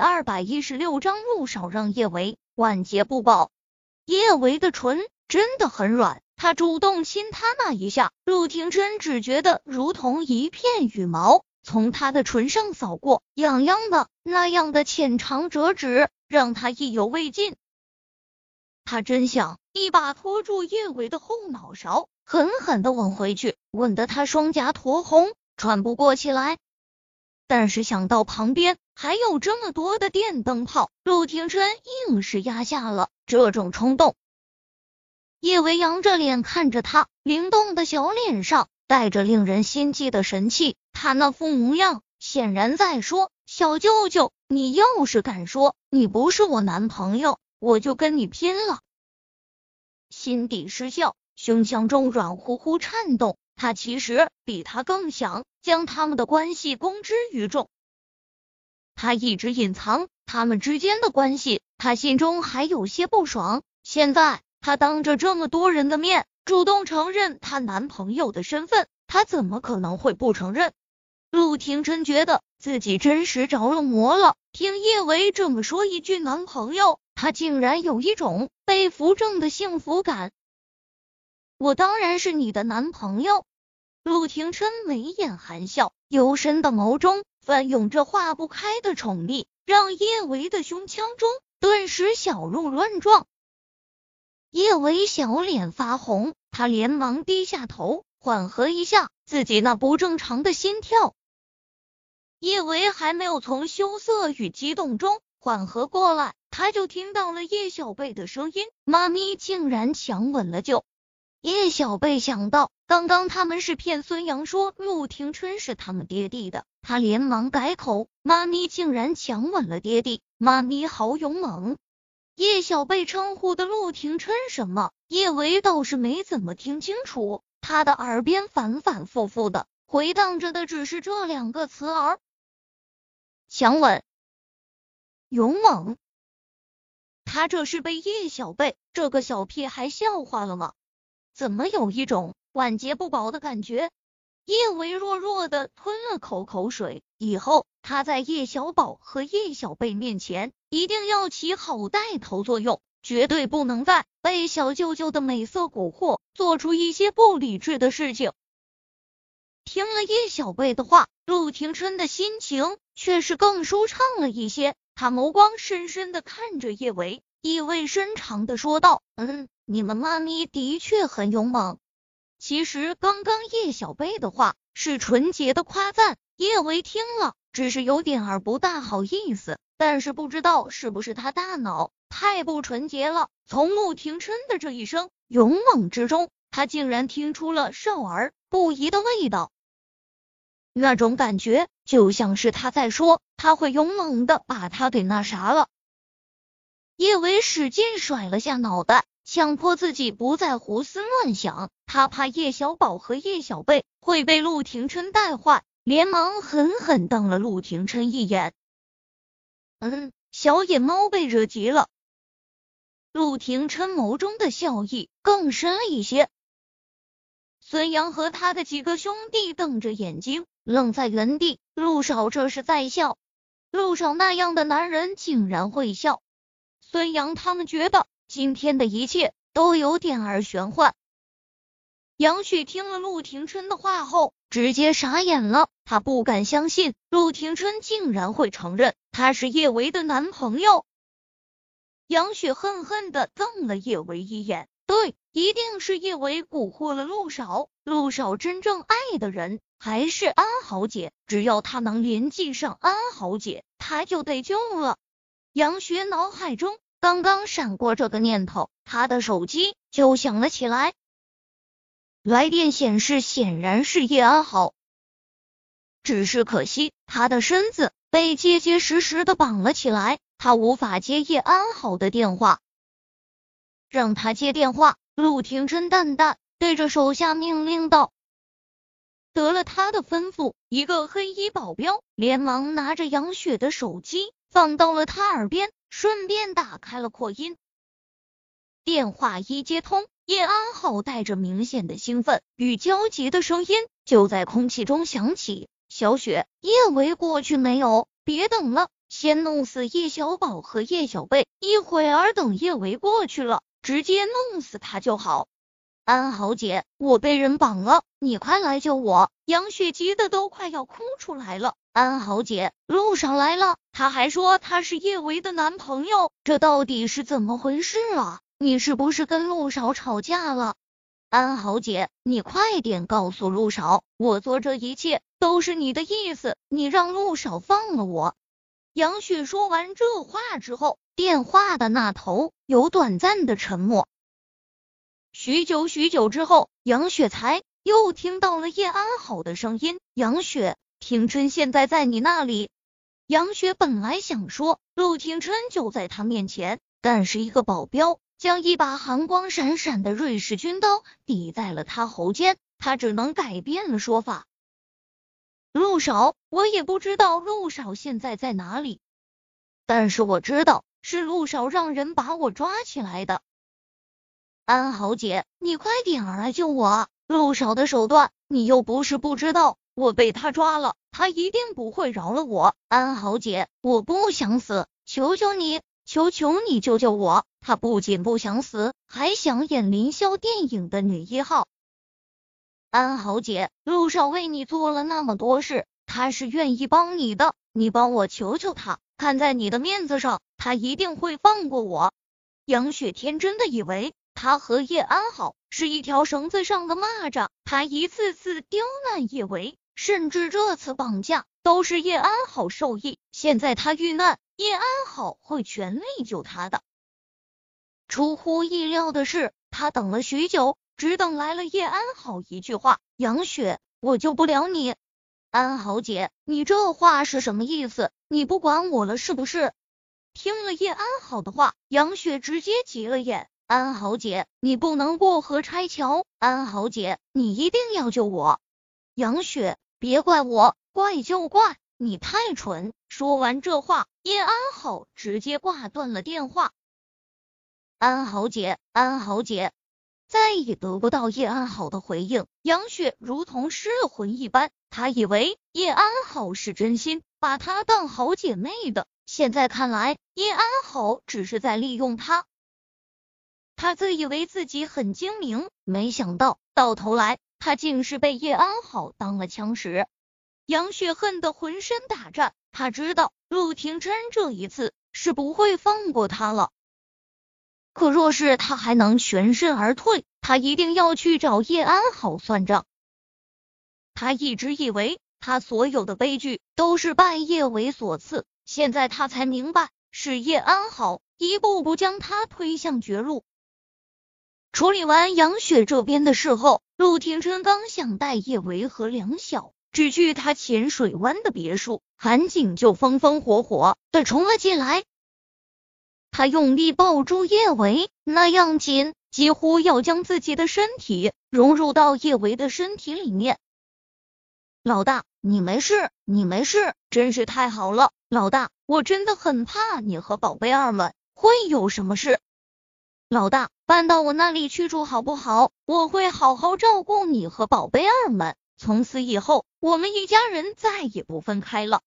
二百一十六章陆少让叶维万劫不保。叶维的唇真的很软，他主动亲他那一下，陆廷琛只觉得如同一片羽毛从他的唇上扫过，痒痒的，那样的浅尝辄止，让他意犹未尽。他真想一把拖住叶维的后脑勺，狠狠的吻回去，吻得他双颊酡红，喘不过气来。但是想到旁边还有这么多的电灯泡，陆廷琛硬是压下了这种冲动。叶维扬着脸看着他，灵动的小脸上带着令人心悸的神气，他那副模样显然在说：“小舅舅，你要是敢说你不是我男朋友，我就跟你拼了！”心底失笑，胸腔中软乎乎颤动。他其实比他更想将他们的关系公之于众。他一直隐藏他们之间的关系，他心中还有些不爽。现在他当着这么多人的面主动承认他男朋友的身份，他怎么可能会不承认？陆廷琛觉得自己真是着了魔了。听叶维这么说一句男朋友，他竟然有一种被扶正的幸福感。我当然是你的男朋友。陆廷琛眉眼含笑，幽深的眸中翻涌着化不开的宠溺，让叶维的胸腔中顿时小鹿乱撞。叶维小脸发红，他连忙低下头，缓和一下自己那不正常的心跳。叶维还没有从羞涩与激动中缓和过来，他就听到了叶小贝的声音：“妈咪竟然强吻了舅。”叶小贝想到，刚刚他们是骗孙杨说陆廷琛是他们爹地的，他连忙改口：“妈咪竟然强吻了爹地，妈咪好勇猛。”叶小贝称呼的陆廷琛什么？叶维倒是没怎么听清楚，他的耳边反反复复的回荡着的只是这两个词儿：强吻、勇猛。他这是被叶小贝这个小屁孩笑话了吗？怎么有一种晚节不保的感觉？叶维弱弱的吞了口口水，以后他在叶小宝和叶小贝面前一定要起好带头作用，绝对不能再被小舅舅的美色蛊惑，做出一些不理智的事情。听了叶小贝的话，陆廷琛的心情却是更舒畅了一些，他眸光深深的看着叶维，意味深长的说道：“嗯。”你们妈咪的确很勇猛。其实刚刚叶小贝的话是纯洁的夸赞，叶维听了只是有点儿不大好意思，但是不知道是不是他大脑太不纯洁了。从陆廷琛的这一声勇猛之中，他竟然听出了少儿不宜的味道。那种感觉就像是他在说他会勇猛的把他给那啥了。叶维使劲甩了下脑袋。强迫自己不再胡思乱想，他怕叶小宝和叶小贝会被陆廷琛带坏，连忙狠狠瞪了陆廷琛一眼。嗯，小野猫被惹急了。陆廷琛眸中的笑意更深了一些。孙杨和他的几个兄弟瞪着眼睛，愣在原地。陆少这是在笑？陆少那样的男人竟然会笑？孙杨他们觉得。今天的一切都有点儿玄幻。杨旭听了陆廷琛的话后，直接傻眼了。他不敢相信陆廷琛竟然会承认他是叶维的男朋友。杨雪恨恨的瞪了叶维一眼，对，一定是叶维蛊惑了陆少。陆少真正爱的人还是安好姐，只要他能联系上安好姐，他就得救了。杨雪脑海中。刚刚闪过这个念头，他的手机就响了起来。来电显示显然是叶安好，只是可惜他的身子被结结实实的绑了起来，他无法接叶安好的电话。让他接电话，陆廷琛淡淡对着手下命令道。得了他的吩咐，一个黑衣保镖连忙拿着杨雪的手机放到了他耳边。顺便打开了扩音，电话一接通，叶安好带着明显的兴奋与焦急的声音就在空气中响起：“小雪，叶维过去没有？别等了，先弄死叶小宝和叶小贝，一会儿等叶维过去了，直接弄死他就好。安好姐，我被人绑了，你快来救我！杨雪急的都快要哭出来了。安好姐，路上来了，他还说他是叶维的男朋友，这到底是怎么回事啊？你是不是跟陆少吵架了？安好姐，你快点告诉陆少，我做这一切都是你的意思，你让陆少放了我。杨雪说完这话之后，电话的那头有短暂的沉默。许久许久之后，杨雪才又听到了叶安好的声音：“杨雪，庭春现在在你那里。”杨雪本来想说陆庭琛就在他面前，但是一个保镖将一把寒光闪闪的瑞士军刀抵在了他喉间，他只能改变了说法。陆少，我也不知道陆少现在在哪里，但是我知道是陆少让人把我抓起来的。安好姐，你快点儿来救我！陆少的手段你又不是不知道，我被他抓了，他一定不会饶了我。安好姐，我不想死，求求你，求求你救救我！他不仅不想死，还想演凌霄电影的女一号。安好姐，陆少为你做了那么多事，他是愿意帮你的，你帮我求求他，看在你的面子上，他一定会放过我。杨雪天真的以为他和叶安好是一条绳子上的蚂蚱，他一次次刁难叶维，甚至这次绑架都是叶安好授意。现在他遇难，叶安好会全力救他的。出乎意料的是，他等了许久。只等来了叶安好一句话：“杨雪，我救不了你。”安好姐，你这话是什么意思？你不管我了是不是？听了叶安好的话，杨雪直接急了眼。安好姐，你不能过河拆桥。安好姐，你一定要救我。杨雪，别怪我，怪就怪你太蠢。说完这话，叶安好直接挂断了电话。安好姐，安好姐。再也得不到叶安好的回应，杨雪如同失了魂一般。她以为叶安好是真心把她当好姐妹的，现在看来叶安好只是在利用她。她自以为自己很精明，没想到到头来他竟是被叶安好当了枪使。杨雪恨得浑身打颤，她知道陆廷琛这一次是不会放过她了。可若是他还能全身而退，他一定要去找叶安好算账。他一直以为他所有的悲剧都是拜叶伟所赐，现在他才明白是叶安好一步步将他推向绝路。处理完杨雪这边的事后，陆廷琛刚想带叶维和梁晓只去他浅水湾的别墅，韩景就风风火火的冲了进来。他用力抱住叶维，那样紧，几乎要将自己的身体融入到叶维的身体里面。老大，你没事，你没事，真是太好了。老大，我真的很怕你和宝贝儿们会有什么事。老大，搬到我那里去住好不好？我会好好照顾你和宝贝儿们。从此以后，我们一家人再也不分开了。